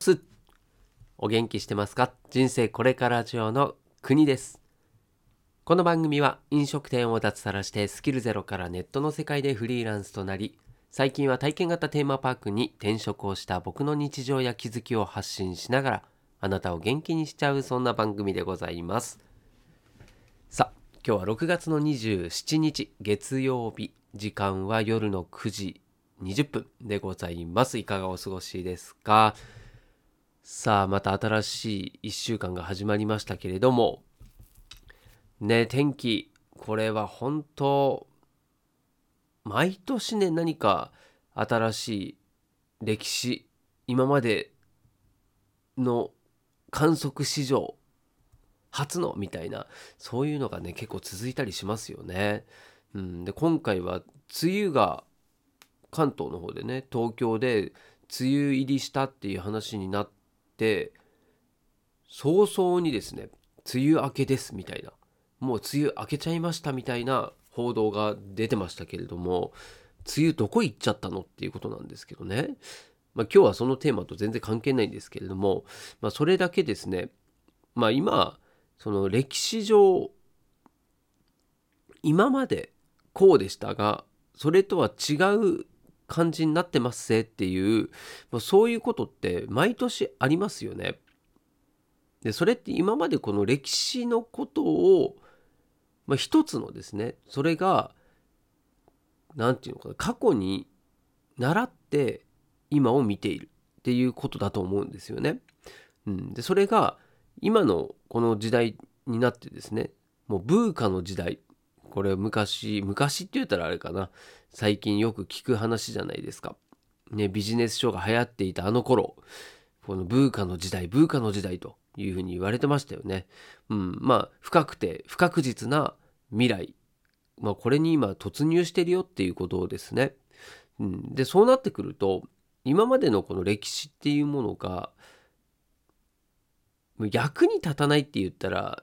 すお元気してますか？人生これから上の国です。この番組は飲食店を脱サラしてスキルゼロからネットの世界でフリーランスとなり最近は体験型テーマパークに転職をした僕の日常や気づきを発信しながらあなたを元気にしちゃうそんな番組でございます。さあ今日は6月の27日月曜日。時間は夜の9時20分でございます。いかがお過ごしですか？さあまた新しい1週間が始まりましたけれどもね天気これは本当毎年ね何か新しい歴史今までの観測史上初のみたいなそういうのがね結構続いたりしますよね。うん、で今回は梅雨が関東の方でね東京で梅雨入りしたっていう話になって早々にですね梅雨明けですみたいなもう梅雨明けちゃいましたみたいな報道が出てましたけれども梅雨どこ行っちゃったのっていうことなんですけどね、まあ、今日はそのテーマと全然関係ないんですけれども、まあ、それだけですねまあ今その歴史上今までこうでしたがそれとは違う感じになってますぜっていう、まあ、そういうことって毎年ありますよね。でそれって今までこの歴史のことを、まあ、一つのですねそれが何て言うのかな過去に習って今を見ているっていうことだと思うんですよね。うん、でそれが今のこの時代になってですねもうブーカの時代これ昔昔って言ったらあれかな最近よく聞く話じゃないですか。ねビジネス書が流行っていたあの頃このブーカの時代ブーカの時代というふうに言われてましたよね。うん、まあ深くて不確実な未来、まあ、これに今突入してるよっていうことですね。うん、でそうなってくると今までのこの歴史っていうものが役に立たないって言ったら、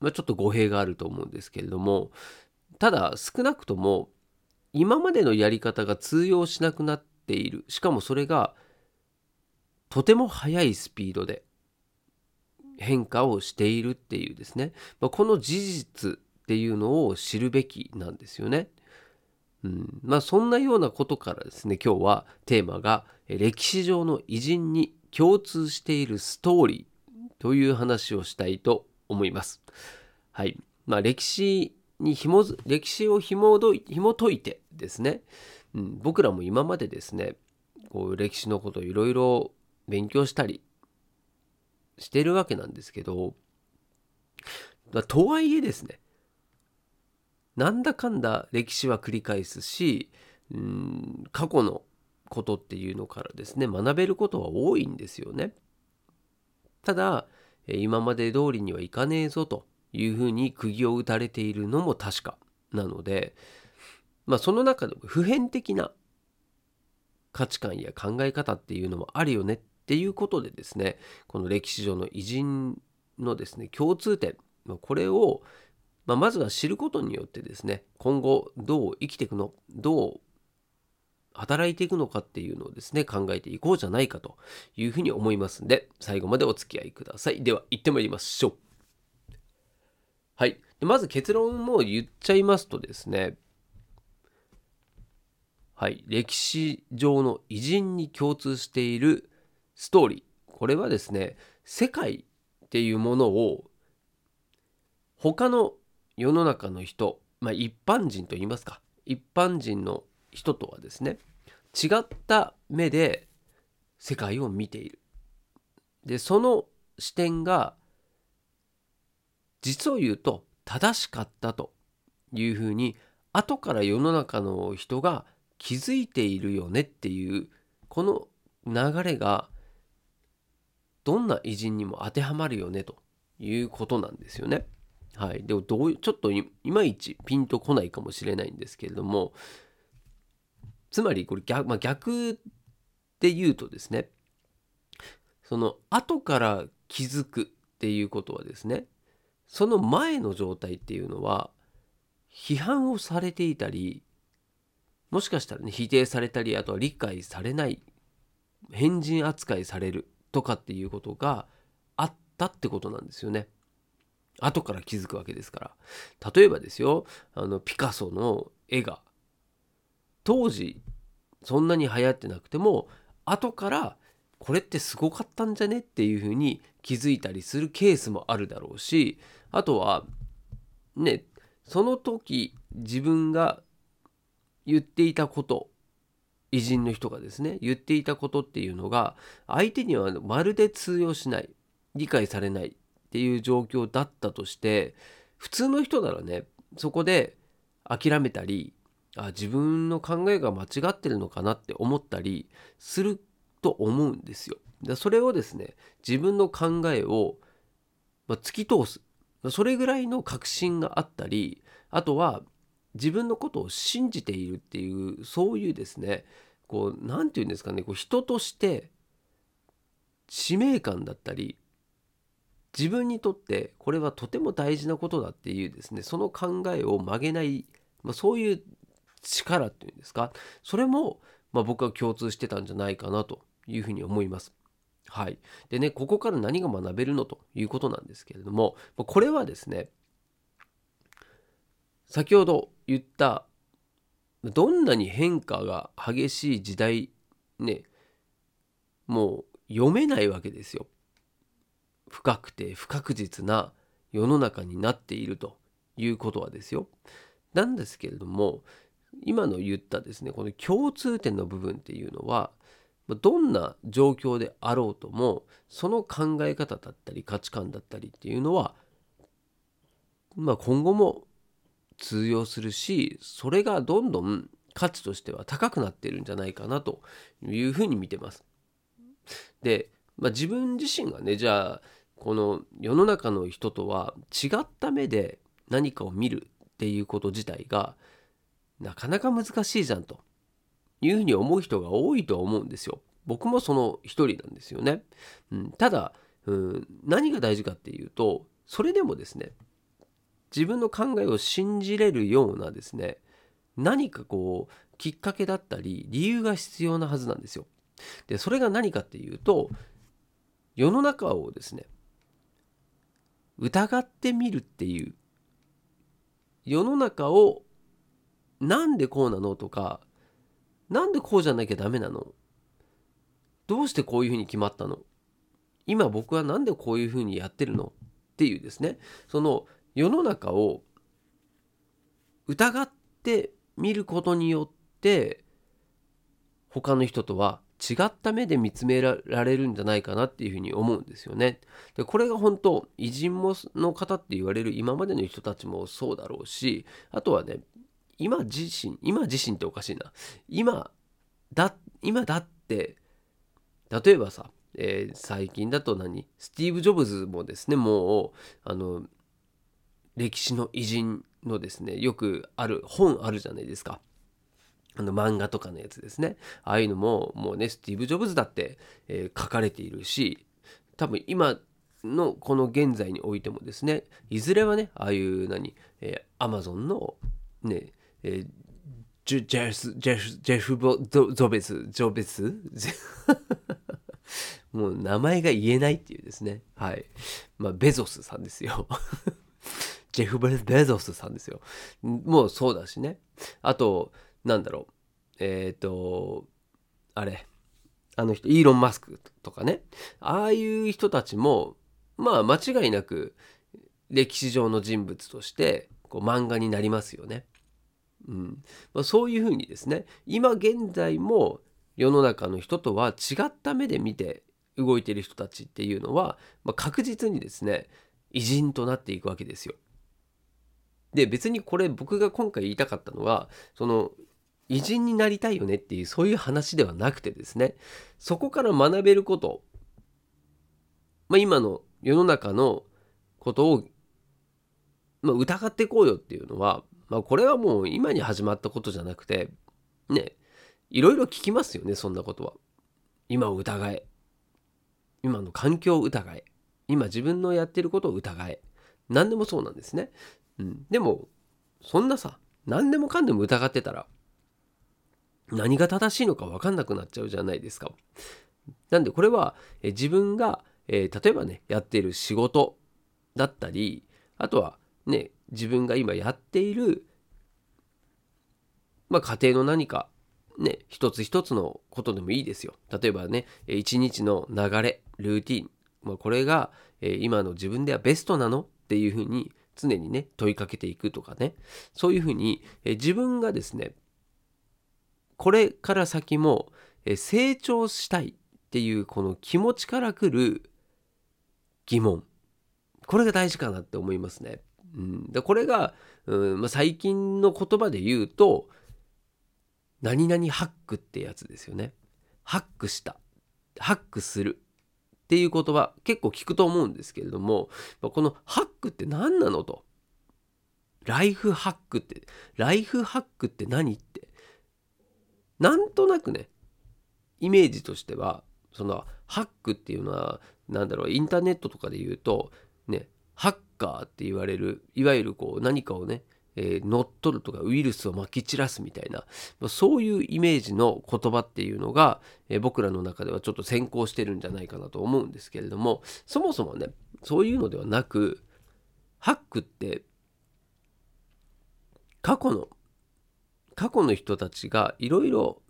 まあ、ちょっと語弊があると思うんですけれどもただ少なくとも今までのやり方が通用しなくなっているしかもそれがとても速いスピードで変化をしているっていうですね、まあ、この事実っていうのを知るべきなんですよね。うん、まあそんなようなことからですね今日はテーマが歴史上の偉人に共通しているストーリーという話をしたいと思います。はい。まあ歴史に紐づ歴史を紐紐解いてですね、うん、僕らも今までですねこう歴史のことをいろいろ勉強したりしてるわけなんですけどとはいえですねなんだかんだ歴史は繰り返すし、うん、過去のことっていうのからですね学べることは多いんですよね。ただ今まで通りにはいかねえぞというふうに釘を打たれているのも確かなので、まあ、その中でも普遍的な価値観や考え方っていうのもあるよねっていうことでですねこの歴史上の偉人のですね共通点これを、まあ、まずは知ることによってですね今後どう生きていくのどう働いていくのかっていうのをですね考えていこうじゃないかというふうに思いますんで最後までお付き合いください。では行ってまいりましょう。はい。でまず結論も言っちゃいますとですねはい。歴史上の偉人に共通しているストーリー。これはですね世界っていうものを他の世の中の人、まあ、一般人と言いますか一般人の人とはですね違った目で世界を見ている。でその視点が実を言うと正しかったというふうに後から世の中の人が気づいているよねっていうこの流れがどんな偉人にも当てはまるよねということなんですよね。はい、でもどうちょっといまいちピンとこないかもしれないんですけれどもつまりこれ逆,、まあ、逆で言うとですねその後から気づくっていうことはですねその前の状態っていうのは批判をされていたりもしかしたらね否定されたりあとは理解されない変人扱いされるとかっていうことがあったってことなんですよね。後から気づくわけですから。例えばですよあのピカソの絵が当時そんなに流行ってなくても後からこれってすごかったんじゃねっていうふうに気づいたりするケースもあるだろうしあとはねその時自分が言っていたこと偉人の人がですね言っていたことっていうのが相手にはまるで通用しない理解されないっていう状況だったとして普通の人ならねそこで諦めたりあ自分の考えが間違ってるのかなって思ったりすると思うんですよ。それをですね自分の考えを、ま突き通すそれぐらいの確信があったりあとは自分のことを信じているっていうそういうですねこう何て言うんですかねこう人として使命感だったり自分にとってこれはとても大事なことだっていうですねその考えを曲げない、まあ、そういう力っていうんですかそれも、まあ、僕は共通してたんじゃないかなというふうに思います。はい、でねここから何が学べるのということなんですけれどもこれはですね先ほど言ったどんなに変化が激しい時代ねもう読めないわけですよ。深くて不確実な世の中になっているということはですよ。なんですけれども今の言ったですねこの共通点の部分っていうのはどんな状況であろうともその考え方だったり価値観だったりっていうのはまあ今後も通用するしそれがどんどん価値としては高くなってるんじゃないかなというふうに見てます。で、まあ、自分自身がねじゃあこの世の中の人とは違った目で何かを見るっていうこと自体がなかなか難しいじゃんというふうに思う人が多いとは思うんですよ。僕もその一人なんですよね。うん、ただ、うん、何が大事かっていうとそれでもですね自分の考えを信じれるようなですね何かこうきっかけだったり理由が必要なはずなんですよ。でそれが何かっていうと世の中をですね疑ってみるっていう世の中をなんでこうなのとかなんでこうじゃなきゃダメなの？どうしてこういうふうに決まったの？今僕はなんでこういうふうにやってるの？っていうですね。その世の中を疑ってみることによって他の人とは違った目で見つめられるんじゃないかなっていうふうに思うんですよね。でこれが本当偉人もの方って言われる今までの人たちもそうだろうしあとはね今自身今自身っておかしいな今だ今だって例えばさ、えー、最近だと何？スティーブ・ジョブズもですねもうあの歴史の偉人のですねよくある本あるじゃないですか。あの漫画とかのやつですね。ああいうのももうねスティーブ・ジョブズだって、えー、書かれているし多分今のこの現在においてもですねいずれはねああいう何、えー、アマゾンのね、えー、ジェジェスジェフジェフボゾベスジョベス？もう名前が言えないっていうですねはいまあベゾスさんですよ ジェフ・ベゾスさんですよ。もうそうだしね。あと、なんだろう。えっ、ー、と、あれ。あの人、イーロン・マスクとかね。ああいう人たちも、まあ間違いなく歴史上の人物としてこう漫画になりますよね。うんまあ、そういうふうにですね今現在も世の中の人とは違った目で見て動いてる人たちっていうのは、まあ、確実にですね偉人となっていくわけですよ。で別にこれ僕が今回言いたかったのはその偉人になりたいよねっていうそういう話ではなくてですねそこから学べること、まあ、今の世の中のことを、まあ、疑っていこうよっていうのは、まあ、これはもう今に始まったことじゃなくてねいろいろ聞きますよねそんなことは。今を疑え今の環境を疑え今自分のやってることを疑え何でもそうなんですね。うん、でもそんなさ何でもかんでも疑ってたら何が正しいのか分かんなくなっちゃうじゃないですか。なんでこれはえ自分が、えー、例えばねやっている仕事だったりあとはね自分が今やっている、まあ、家庭の何かね一つ一つのことでもいいですよ。例えばね一日の流れルーティン、まあ、これが、え、今の自分ではベストなのっていうふうに常にね問いかけていくとかねそういうふうに、え、自分がですねこれから先も、え、成長したいっていうこの気持ちからくる疑問これが大事かなって思いますね。うん、でこれが、うんまあ、最近の言葉で言うと何々ハックってやつですよね。ハックした。ハックする。っていう言葉結構聞くと思うんですけれどもまこのハックって何なのと。ライフハックってライフハックって何って。なんとなくねイメージとしてはそのハックっていうのは何だろうインターネットとかで言うとねハッカーって言われるいわゆるこう何かをね、えー、乗っ取るとかウイルスをまき散らすみたいなそういうイメージの言葉っていうのが、えー、僕らの中ではちょっと先行してるんじゃないかなと思うんですけれどもそもそもねそういうのではなくハックって過去の過去の人たちがいろいろ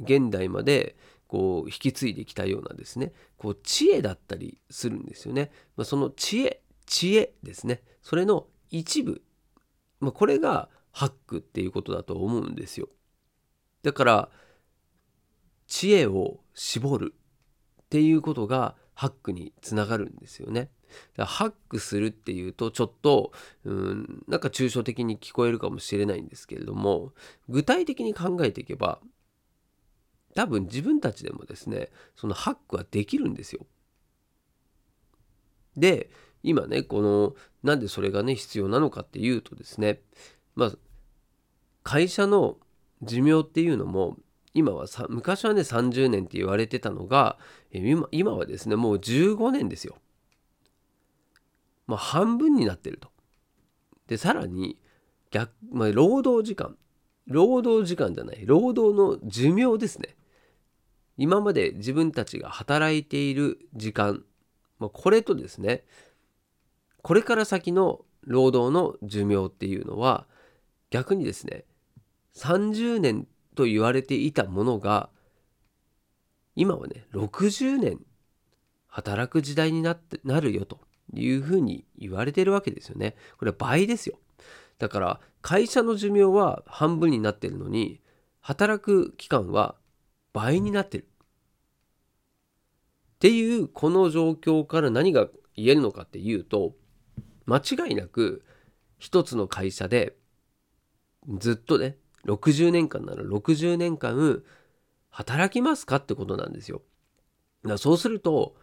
現代までこう引き継いできたようなですねこう知恵だったりするんですよね。ま、その知恵知恵ですねそれの一部、まあ、これがハックっていうことだと思うんですよ。だから知恵を絞るっていうことがハックにつながるんですよね。ハックするっていうとちょっとうんなんか抽象的に聞こえるかもしれないんですけれども具体的に考えていけば多分自分たちでもですねそのハックはできるんですよ。で今ねこのなんでそれがね必要なのかっていうとですねまあ会社の寿命っていうのも今はさ昔はね30年って言われてたのが今今はですねもう15年ですよ。まあ半分になってると。でさらに逆、まあ、労働時間労働時間じゃない労働の寿命ですね今まで自分たちが働いている時間、まあ、これとですねこれから先の労働の寿命っていうのは逆にですね30年と言われていたものが今はね60年働く時代になってなるよというふうに言われてるわけですよね。これは倍ですよ。だから会社の寿命は半分になってるのに働く期間は倍になってる。っていうこの状況から何が言えるのかっていうと間違いなく一つの会社でずっとね60年間なら60年間働きますかってことなんですよ。だそうすると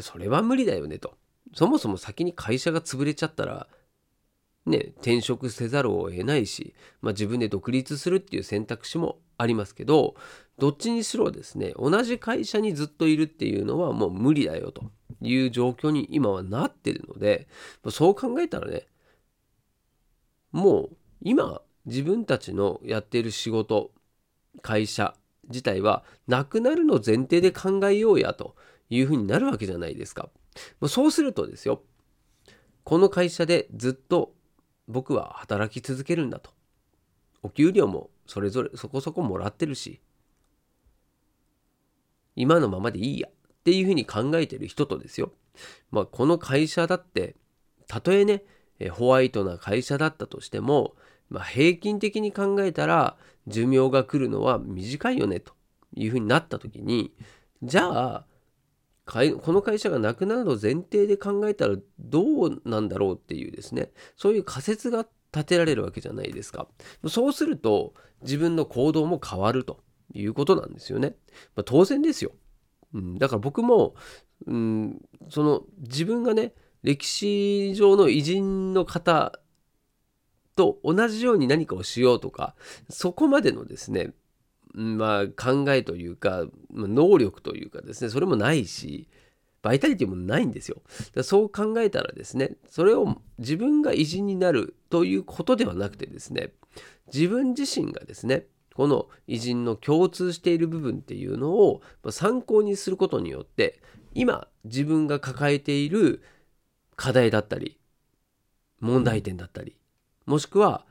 それは無理だよねと。そもそも先に会社が潰れちゃったらね転職せざるを得ないし、まあ、自分で独立するっていう選択肢もありますけどどっちにしろですね同じ会社にずっといるっていうのはもう無理だよという状況に今はなってるのでそう考えたらねもう今自分たちのやっている仕事会社自体はなくなるの前提で考えようやというふうになるわけじゃないですか。そうするとですよこの会社でずっと僕は働き続けるんだとお給料もそれぞれそこそこもらってるし今のままでいいやっていうふうに考えてる人とですよ。まあ、この会社だって、たとえね、ホワイトな会社だったとしても、まあ、平均的に考えたら寿命が来るのは短いよねというふうになった時に、じゃあ、この会社がなくなるの前提で考えたらどうなんだろうっていうですね、そういう仮説が立てられるわけじゃないですか。そうすると自分の行動も変わるということなんですよね。まあ、当然ですよ。うん、だから僕も、うん、その自分がね歴史上の偉人の方と同じように何かをしようとかそこまでのですねまあ考えというか能力というかですねそれもないしバイタリティもないんですよ。そう考えたらですねそれを自分が偉人になるということではなくてですね自分自身がですねこの偉人の共通している部分っていうのを参考にすることによって今自分が抱えている課題だったり問題点だったりもしくは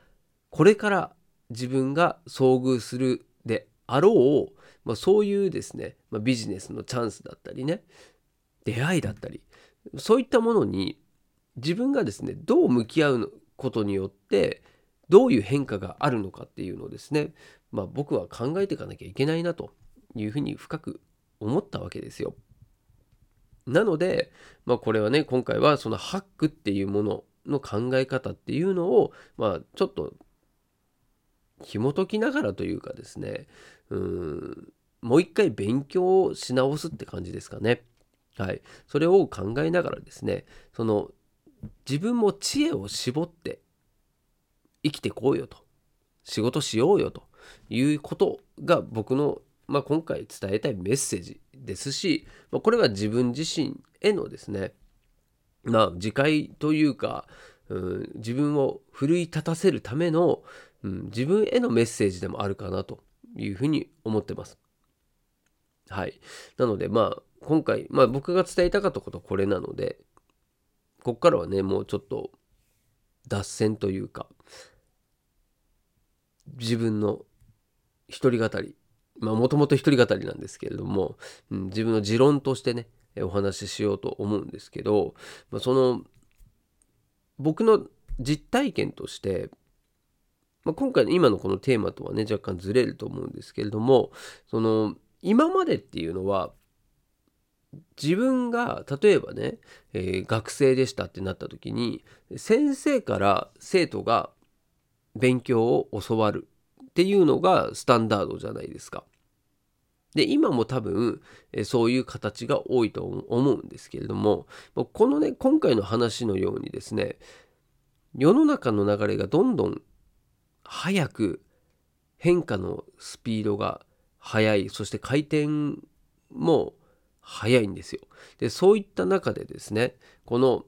これから自分が遭遇するであろう、まあ、そういうですね、まあ、ビジネスのチャンスだったりね出会いだったりそういったものに自分がですねどう向き合うことによってどういう変化があるのかっていうのをですね、まあ、僕は考えていかなきゃいけないなというふうに深く思ったわけですよ。なので、まあ、これはね今回はそのハックっていうものの考え方っていうのを、まあ、ちょっと紐解きながらというかですねうんもう一回勉強をし直すって感じですかね。はい、それを考えながらですねその自分も知恵を絞って生きてこうよと仕事しようよということが僕の、まあ、今回伝えたいメッセージですし、まあ、これは自分自身へのですねまあ自戒というか、うん、自分を奮い立たせるための、うん、自分へのメッセージでもあるかなというふうに思ってます。はい。なのでまあ今回、まあ僕が伝えたかったことはこれなので、こっからはね、もうちょっと脱線というか、自分の一人語り、まあもともと一人語りなんですけれども、うん、自分の持論としてね、お話ししようと思うんですけど、まあ、その僕の実体験として、まあ、今回の今のこのテーマとはね若干ずれると思うんですけれどもその今までっていうのは自分が例えばね、えー、学生でしたってなった時に先生から生徒が勉強を教わる。っていうのがスタンダードじゃないですか。で今も多分えそういう形が多いと思うんですけれどもこのね今回の話のようにですね世の中の流れがどんどん早く変化のスピードが速いそして回転も早いんですよ。でそういった中でですねこの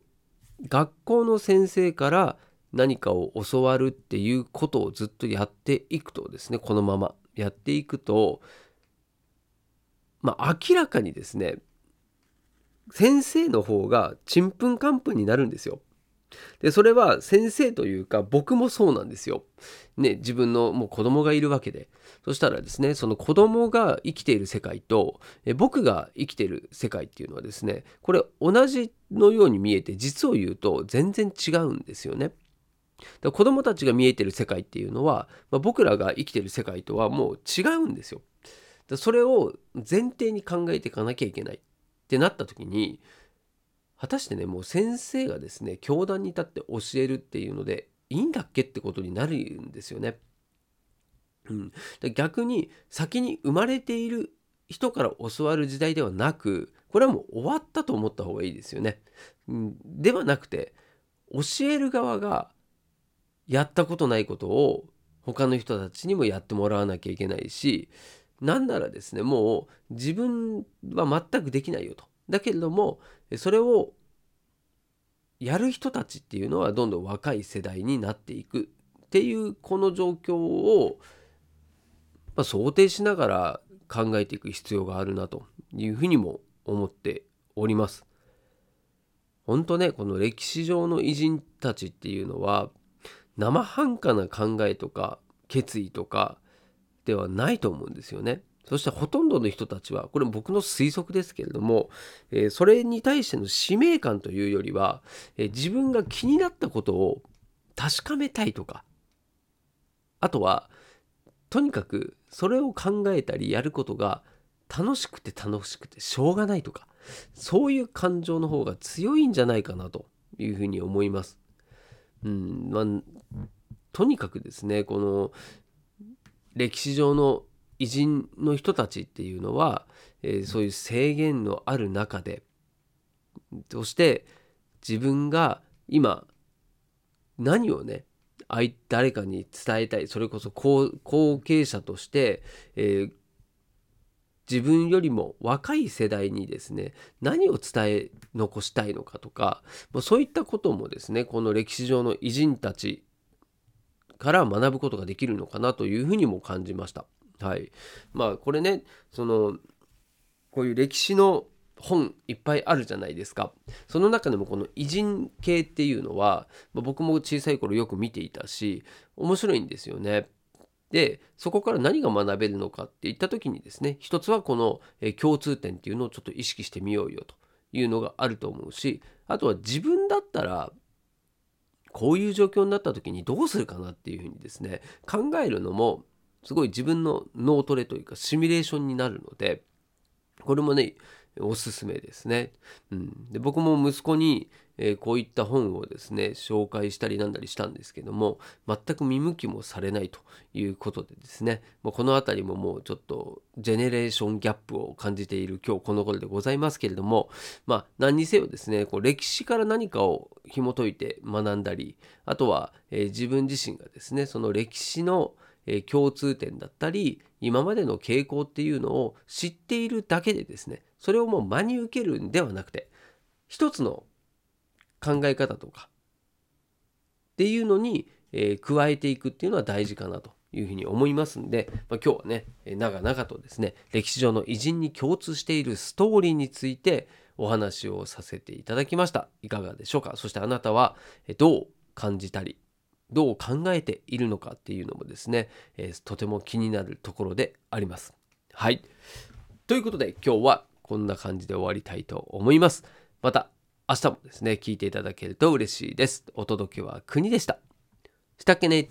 学校の先生から何かを教わるっていうことをずっとやっていくとですねこのままやっていくとまあ明らかにですね先生の方がちんぷんかんぷんになるんですよ。でそれは先生というか僕もそうなんですよ。ね自分のもう子供がいるわけでそしたらですねその子供が生きている世界とえ僕が生きている世界っていうのはですねこれ同じのように見えて実を言うと全然違うんですよね。子供たちが見えてる世界っていうのは、まあ、僕らが生きてる世界とはもう違うんですよ。それを前提に考えていかなきゃいけないってなった時に果たしてねもう先生がですね教壇に立って教えるっていうのでいいんだっけってことになるんですよね。うん、だ逆に先に生まれている人から教わる時代ではなくこれはもう終わったと思った方がいいですよね。うん、ではなくて教える側がやったことないことを他の人たちにもやってもらわなきゃいけないしなんならですねもう自分は全くできないよと。だけれどもそれをやる人たちっていうのはどんどん若い世代になっていくっていうこの状況を、まあ、想定しながら考えていく必要があるなというふうにも思っております。本当ねこの歴史上の偉人たちっていうのは生半可な考えとか決意とかではないと思うんですよね。そしてほとんどの人たちはこれ僕の推測ですけれども、えー、それに対しての使命感というよりは、えー、自分が気になったことを確かめたいとかあとはとにかくそれを考えたりやることが楽しくて楽しくてしょうがないとかそういう感情の方が強いんじゃないかなというふうに思います。うんまあ、とにかくですねこの歴史上の偉人の人たちっていうのは、えー、そういう制限のある中でそして自分が今何をね誰かに伝えたいそれこそ後継者として、えー、自分よりも若い世代にですね何を伝え残したいのかとかそういったこともですねこの歴史上の偉人たちから学ぶことができるのかなというふうにも感じました。はい、まあこれねそのこういう歴史の本いっぱいあるじゃないですかその中でもこの偉人系っていうのは、まあ、僕も小さい頃よく見ていたし面白いんですよね。でそこから何が学べるのかっていった時にですね一つはこの共通点っていうのをちょっと意識してみようよというのがあると思うしあとは自分だったらこういう状況になった時にどうするかなっていうふうにですね考えるのもすごい自分の脳トレというかシミュレーションになるのでこれもねおすすめですね。うん、で僕も息子に、えー、こういった本をですね紹介したりなんだりしたんですけども全く見向きもされないということでですねもうこの辺りももうちょっとジェネレーションギャップを感じている今日この頃でございますけれどもまあ何にせよですねこう歴史から何かを紐解いて学んだりあとは、えー、自分自身がですねその歴史のえ共通点だったり今までの傾向っていうのを知っているだけでですねそれをもう真に受けるんではなくて一つの考え方とかっていうのに、えー、加えていくっていうのは大事かなというふうに思いますんで、まあ、今日はね長々とですね歴史上の偉人に共通しているストーリーについてお話をさせていただきましたいかがでしょうか？そしてあなたはどう感じたりどう考えているのかっていうのもですね、えー、とても気になるところであります。はい。ということで今日はこんな感じで終わりたいと思います。また明日もですね、聞いていただけると嬉しいです。お届けは国でした。したっけね